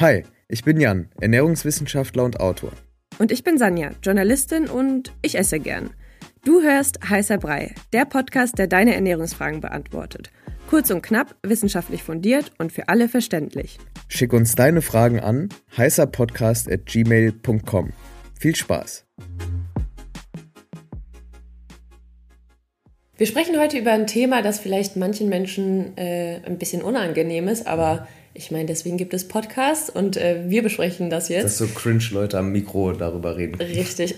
Hi, ich bin Jan, Ernährungswissenschaftler und Autor. Und ich bin Sanja, Journalistin und ich esse gern. Du hörst Heißer Brei, der Podcast, der deine Ernährungsfragen beantwortet. Kurz und knapp, wissenschaftlich fundiert und für alle verständlich. Schick uns deine Fragen an heißerpodcast.gmail.com. Viel Spaß! Wir sprechen heute über ein Thema, das vielleicht manchen Menschen äh, ein bisschen unangenehm ist, aber ich meine, deswegen gibt es Podcasts und äh, wir besprechen das jetzt. Dass so cringe Leute am Mikro darüber reden. Richtig.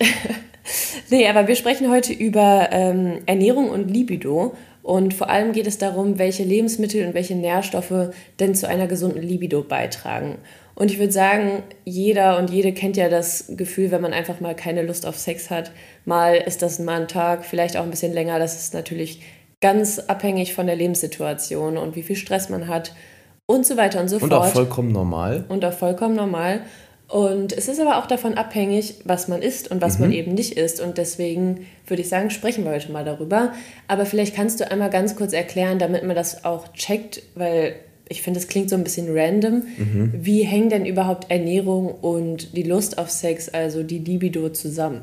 nee, aber wir sprechen heute über ähm, Ernährung und Libido. Und vor allem geht es darum, welche Lebensmittel und welche Nährstoffe denn zu einer gesunden Libido beitragen. Und ich würde sagen, jeder und jede kennt ja das Gefühl, wenn man einfach mal keine Lust auf Sex hat. Mal ist das mal ein Tag, vielleicht auch ein bisschen länger. Das ist natürlich ganz abhängig von der Lebenssituation und wie viel Stress man hat und so weiter und so und fort. Und auch vollkommen normal. Und auch vollkommen normal. Und es ist aber auch davon abhängig, was man isst und was mhm. man eben nicht isst. Und deswegen würde ich sagen, sprechen wir heute mal darüber. Aber vielleicht kannst du einmal ganz kurz erklären, damit man das auch checkt, weil ich finde, es klingt so ein bisschen random. Mhm. Wie hängen denn überhaupt Ernährung und die Lust auf Sex, also die Libido, zusammen?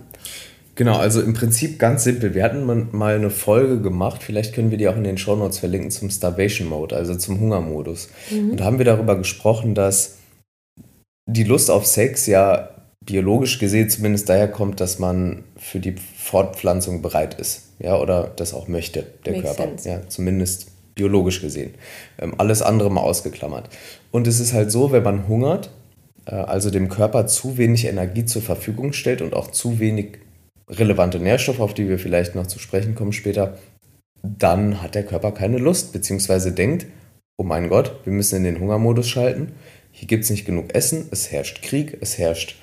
Genau, also im Prinzip ganz simpel. Wir hatten mal eine Folge gemacht, vielleicht können wir die auch in den Show Notes verlinken, zum Starvation Mode, also zum Hungermodus. Mhm. Und da haben wir darüber gesprochen, dass die Lust auf Sex ja biologisch gesehen zumindest daher kommt, dass man für die Fortpflanzung bereit ist, ja, oder das auch möchte, der Makes Körper. Sense. Ja, zumindest biologisch gesehen. Ähm, alles andere mal ausgeklammert. Und es ist halt so, wenn man hungert, äh, also dem Körper zu wenig Energie zur Verfügung stellt und auch zu wenig relevante Nährstoffe, auf die wir vielleicht noch zu sprechen kommen später, dann hat der Körper keine Lust, beziehungsweise denkt, oh mein Gott, wir müssen in den Hungermodus schalten. Hier gibt es nicht genug Essen, es herrscht Krieg, es herrscht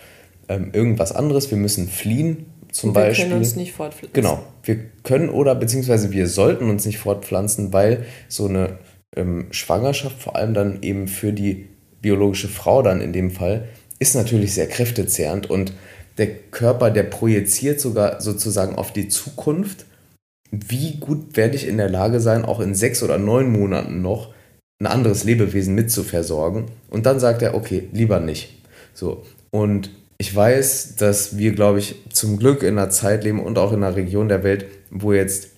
ähm, irgendwas anderes, wir müssen fliehen, zum wir Beispiel. Wir können uns nicht fortpflanzen. Genau, wir können oder beziehungsweise wir sollten uns nicht fortpflanzen, weil so eine ähm, Schwangerschaft vor allem dann eben für die biologische Frau dann in dem Fall ist natürlich sehr kräftezehrend und der Körper, der projiziert sogar sozusagen auf die Zukunft, wie gut werde ich in der Lage sein, auch in sechs oder neun Monaten noch ein anderes Lebewesen mitzuversorgen. Und dann sagt er, okay, lieber nicht. So. Und ich weiß, dass wir, glaube ich, zum Glück in einer Zeit leben und auch in einer Region der Welt, wo jetzt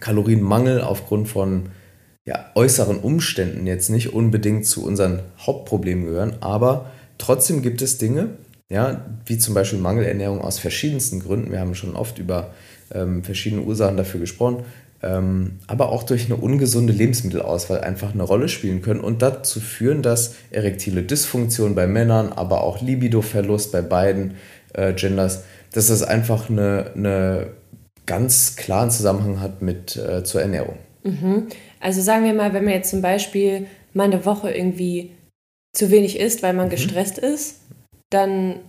Kalorienmangel aufgrund von ja, äußeren Umständen jetzt nicht unbedingt zu unseren Hauptproblemen gehören, aber trotzdem gibt es Dinge, ja, wie zum Beispiel Mangelernährung aus verschiedensten Gründen. Wir haben schon oft über ähm, verschiedene Ursachen dafür gesprochen, ähm, aber auch durch eine ungesunde Lebensmittelauswahl einfach eine Rolle spielen können und dazu führen, dass erektile Dysfunktion bei Männern, aber auch Libidoverlust bei beiden äh, Genders, dass das einfach eine, eine ganz klaren Zusammenhang hat mit äh, zur Ernährung. Mhm. Also sagen wir mal, wenn man jetzt zum Beispiel mal eine Woche irgendwie zu wenig isst, weil man mhm. gestresst ist, dann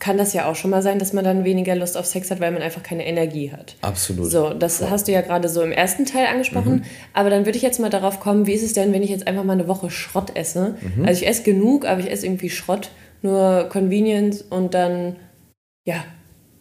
kann das ja auch schon mal sein, dass man dann weniger Lust auf Sex hat, weil man einfach keine Energie hat. Absolut. So, das Voll. hast du ja gerade so im ersten Teil angesprochen. Mhm. Aber dann würde ich jetzt mal darauf kommen, wie ist es denn, wenn ich jetzt einfach mal eine Woche Schrott esse? Mhm. Also ich esse genug, aber ich esse irgendwie Schrott, nur Convenience und dann, ja,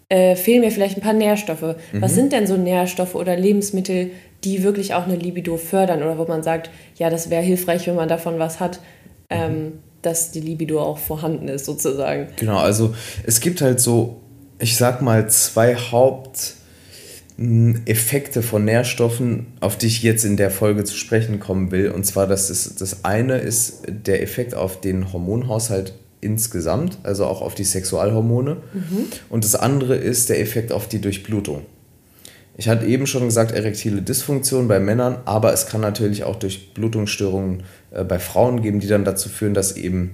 äh, fehlen mir vielleicht ein paar Nährstoffe. Mhm. Was sind denn so Nährstoffe oder Lebensmittel, die wirklich auch eine Libido fördern oder wo man sagt, ja, das wäre hilfreich, wenn man davon was hat? Ähm, dass die Libido auch vorhanden ist, sozusagen. Genau, also es gibt halt so, ich sag mal, zwei Haupteffekte von Nährstoffen, auf die ich jetzt in der Folge zu sprechen kommen will. Und zwar, das, ist, das eine ist der Effekt auf den Hormonhaushalt insgesamt, also auch auf die Sexualhormone. Mhm. Und das andere ist der Effekt auf die Durchblutung. Ich hatte eben schon gesagt, erektile Dysfunktion bei Männern, aber es kann natürlich auch durch Blutungsstörungen äh, bei Frauen geben, die dann dazu führen, dass eben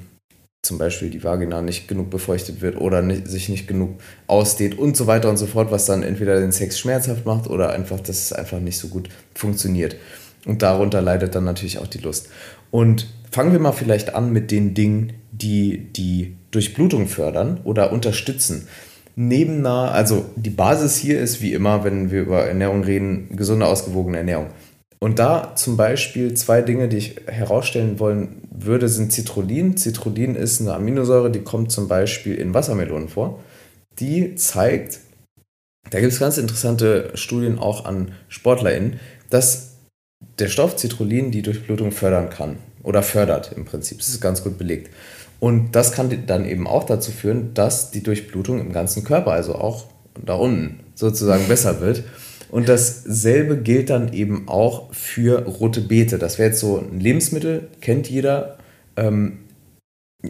zum Beispiel die Vagina nicht genug befeuchtet wird oder nicht, sich nicht genug ausdehnt und so weiter und so fort, was dann entweder den Sex schmerzhaft macht oder einfach, dass es einfach nicht so gut funktioniert. Und darunter leidet dann natürlich auch die Lust. Und fangen wir mal vielleicht an mit den Dingen, die die Durchblutung fördern oder unterstützen neben einer, also die Basis hier ist wie immer, wenn wir über Ernährung reden, gesunde, ausgewogene Ernährung. Und da zum Beispiel zwei Dinge, die ich herausstellen wollen würde, sind Citrullin. Citrullin ist eine Aminosäure, die kommt zum Beispiel in Wassermelonen vor. Die zeigt, da gibt es ganz interessante Studien auch an SportlerInnen, dass der Stoff Citrullin die Durchblutung fördern kann. oder fördert im Prinzip. Das ist ganz gut belegt. Und das kann dann eben auch dazu führen, dass die Durchblutung im ganzen Körper, also auch da unten sozusagen besser wird. Und dasselbe gilt dann eben auch für rote Beete. Das wäre jetzt so ein Lebensmittel, kennt jeder. Ähm,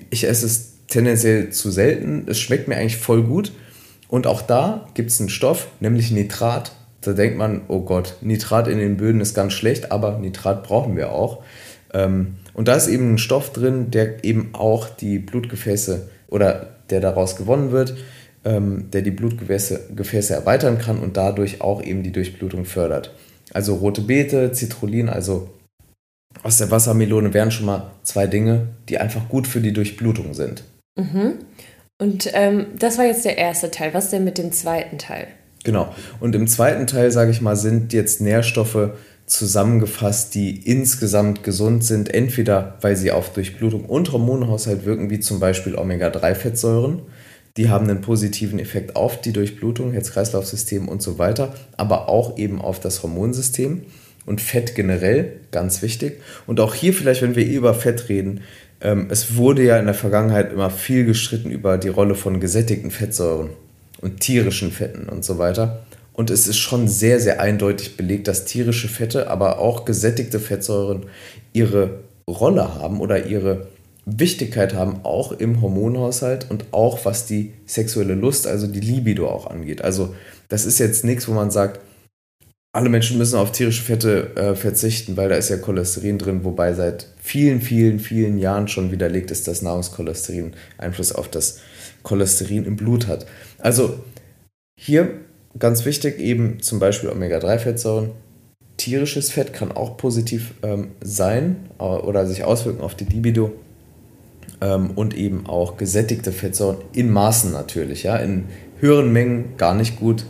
ich esse es tendenziell zu selten. Es schmeckt mir eigentlich voll gut. Und auch da gibt es einen Stoff, nämlich Nitrat. Da denkt man, oh Gott, Nitrat in den Böden ist ganz schlecht, aber Nitrat brauchen wir auch. Ähm, und da ist eben ein Stoff drin, der eben auch die Blutgefäße oder der daraus gewonnen wird, ähm, der die Blutgefäße Gefäße erweitern kann und dadurch auch eben die Durchblutung fördert. Also rote Beete, Citrullin, also aus der Wassermelone wären schon mal zwei Dinge, die einfach gut für die Durchblutung sind. Mhm. Und ähm, das war jetzt der erste Teil. Was denn mit dem zweiten Teil? Genau. Und im zweiten Teil, sage ich mal, sind jetzt Nährstoffe zusammengefasst, die insgesamt gesund sind, entweder weil sie auf Durchblutung und Hormonhaushalt wirken, wie zum Beispiel Omega-3-Fettsäuren. Die haben einen positiven Effekt auf die Durchblutung, Herz-Kreislauf-System und so weiter, aber auch eben auf das Hormonsystem und Fett generell, ganz wichtig. Und auch hier vielleicht, wenn wir über Fett reden, ähm, es wurde ja in der Vergangenheit immer viel gestritten über die Rolle von gesättigten Fettsäuren und tierischen Fetten und so weiter. Und es ist schon sehr, sehr eindeutig belegt, dass tierische Fette, aber auch gesättigte Fettsäuren ihre Rolle haben oder ihre Wichtigkeit haben, auch im Hormonhaushalt und auch was die sexuelle Lust, also die Libido auch angeht. Also das ist jetzt nichts, wo man sagt, alle Menschen müssen auf tierische Fette äh, verzichten, weil da ist ja Cholesterin drin, wobei seit vielen, vielen, vielen Jahren schon widerlegt ist, dass Nahrungskolesterin Einfluss auf das Cholesterin im Blut hat. Also hier ganz wichtig eben zum Beispiel Omega-3-Fettsäuren. Tierisches Fett kann auch positiv ähm, sein oder sich auswirken auf die Libido ähm, und eben auch gesättigte Fettsäuren in Maßen natürlich. Ja? In höheren Mengen gar nicht gut,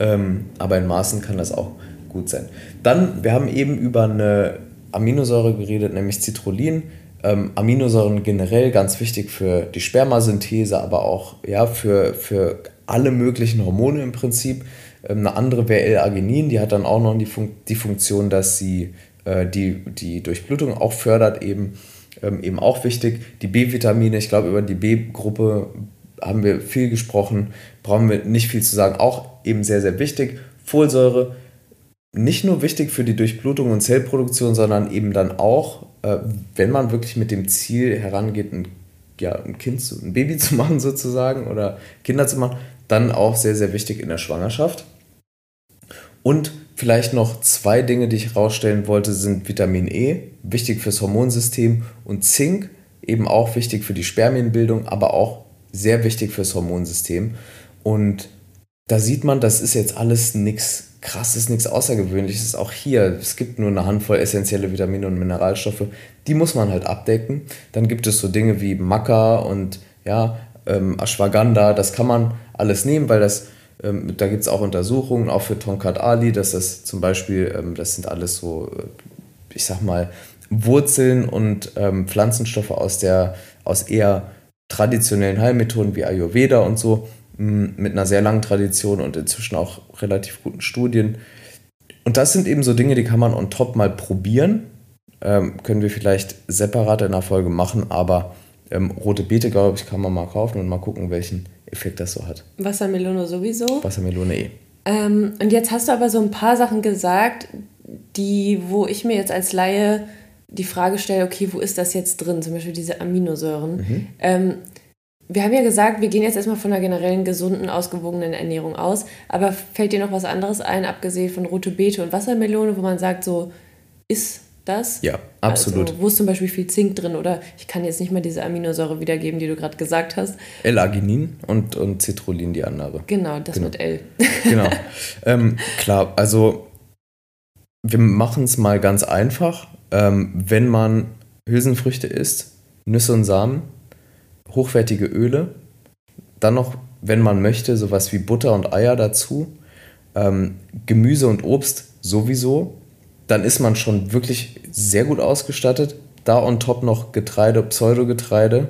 ähm, aber in Maßen kann das auch gut sein. Dann, wir haben eben über eine Aminosäure geredet, nämlich Citrullin. Ähm, Aminosäuren generell ganz wichtig für die Spermasynthese, aber auch ja, für, für alle möglichen Hormone im Prinzip. Ähm, eine andere wäre L-Arginin, die hat dann auch noch die, Fun die Funktion, dass sie äh, die, die Durchblutung auch fördert, eben, ähm, eben auch wichtig. Die B-Vitamine, ich glaube, über die B-Gruppe haben wir viel gesprochen, brauchen wir nicht viel zu sagen, auch eben sehr, sehr wichtig. Folsäure, nicht nur wichtig für die Durchblutung und Zellproduktion, sondern eben dann auch, äh, wenn man wirklich mit dem Ziel herangeht, ein, ja, ein Kind, zu, ein Baby zu machen sozusagen oder Kinder zu machen, dann auch sehr, sehr wichtig in der Schwangerschaft. Und vielleicht noch zwei Dinge, die ich herausstellen wollte, sind Vitamin E, wichtig fürs Hormonsystem und Zink, eben auch wichtig für die Spermienbildung, aber auch sehr wichtig fürs Hormonsystem. Und da sieht man, das ist jetzt alles nichts krasses, nichts Außergewöhnliches. Auch hier, es gibt nur eine Handvoll essentielle Vitamine und Mineralstoffe, die muss man halt abdecken. Dann gibt es so Dinge wie Maca und ja, ähm, Ashwagandha, das kann man alles nehmen, weil das, ähm, da gibt es auch Untersuchungen, auch für Tonkat Ali, dass das zum Beispiel, ähm, das sind alles so, äh, ich sag mal, Wurzeln und ähm, Pflanzenstoffe aus der, aus eher traditionellen Heilmethoden wie Ayurveda und so mit einer sehr langen Tradition und inzwischen auch relativ guten Studien. Und das sind eben so Dinge, die kann man on top mal probieren. Ähm, können wir vielleicht separat in einer Folge machen, aber ähm, rote Beete, glaube ich, kann man mal kaufen und mal gucken, welchen Effekt das so hat. Wassermelone sowieso. Wassermelone eh. Ähm, und jetzt hast du aber so ein paar Sachen gesagt, die, wo ich mir jetzt als Laie die Frage stelle, okay, wo ist das jetzt drin? Zum Beispiel diese Aminosäuren. Mhm. Ähm, wir haben ja gesagt, wir gehen jetzt erstmal von einer generellen gesunden, ausgewogenen Ernährung aus. Aber fällt dir noch was anderes ein, abgesehen von rote Beete und Wassermelone, wo man sagt, so ist das? Ja, absolut. Also, wo ist zum Beispiel viel Zink drin? Oder ich kann jetzt nicht mehr diese Aminosäure wiedergeben, die du gerade gesagt hast. L-Arginin und, und Citrullin, die andere. Genau, das genau. mit L. genau. Ähm, klar, also wir machen es mal ganz einfach. Ähm, wenn man Hülsenfrüchte isst, Nüsse und Samen, hochwertige Öle, dann noch, wenn man möchte, sowas wie Butter und Eier dazu, ähm, Gemüse und Obst sowieso, dann ist man schon wirklich sehr gut ausgestattet. Da on top noch Getreide, Pseudogetreide.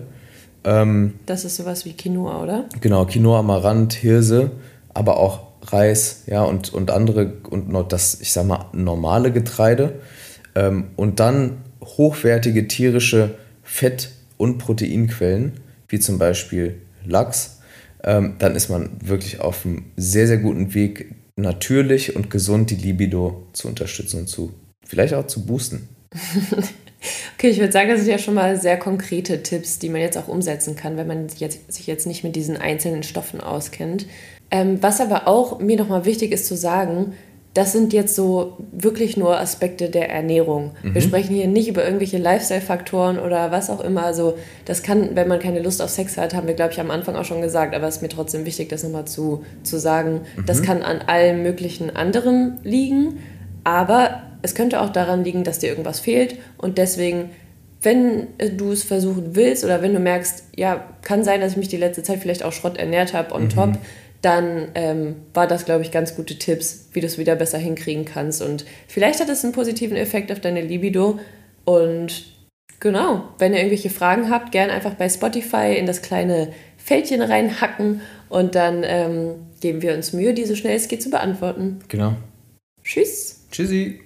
Ähm, das ist sowas wie Quinoa, oder? Genau, Quinoa, Amaranth, Hirse, aber auch Reis, ja, und, und andere, und noch das, ich sag mal, normale Getreide. Ähm, und dann hochwertige tierische Fett- und Proteinquellen, wie zum Beispiel Lachs, ähm, dann ist man wirklich auf einem sehr, sehr guten Weg, natürlich und gesund die Libido zu unterstützen und zu vielleicht auch zu boosten. okay, ich würde sagen, das sind ja schon mal sehr konkrete Tipps, die man jetzt auch umsetzen kann, wenn man jetzt, sich jetzt nicht mit diesen einzelnen Stoffen auskennt. Ähm, was aber auch mir nochmal wichtig ist zu sagen, das sind jetzt so wirklich nur Aspekte der Ernährung. Mhm. Wir sprechen hier nicht über irgendwelche Lifestyle-Faktoren oder was auch immer. Also das kann, wenn man keine Lust auf Sex hat, haben wir, glaube ich, am Anfang auch schon gesagt, aber es ist mir trotzdem wichtig, das nochmal zu, zu sagen. Mhm. Das kann an allen möglichen anderen liegen, aber es könnte auch daran liegen, dass dir irgendwas fehlt und deswegen wenn du es versuchen willst oder wenn du merkst, ja, kann sein, dass ich mich die letzte Zeit vielleicht auch Schrott ernährt habe on mhm. top, dann ähm, war das, glaube ich, ganz gute Tipps, wie du es wieder besser hinkriegen kannst. Und vielleicht hat es einen positiven Effekt auf deine Libido. Und genau, wenn ihr irgendwelche Fragen habt, gerne einfach bei Spotify in das kleine Fältchen reinhacken und dann ähm, geben wir uns Mühe, die so schnell es geht zu beantworten. Genau. Tschüss. Tschüssi.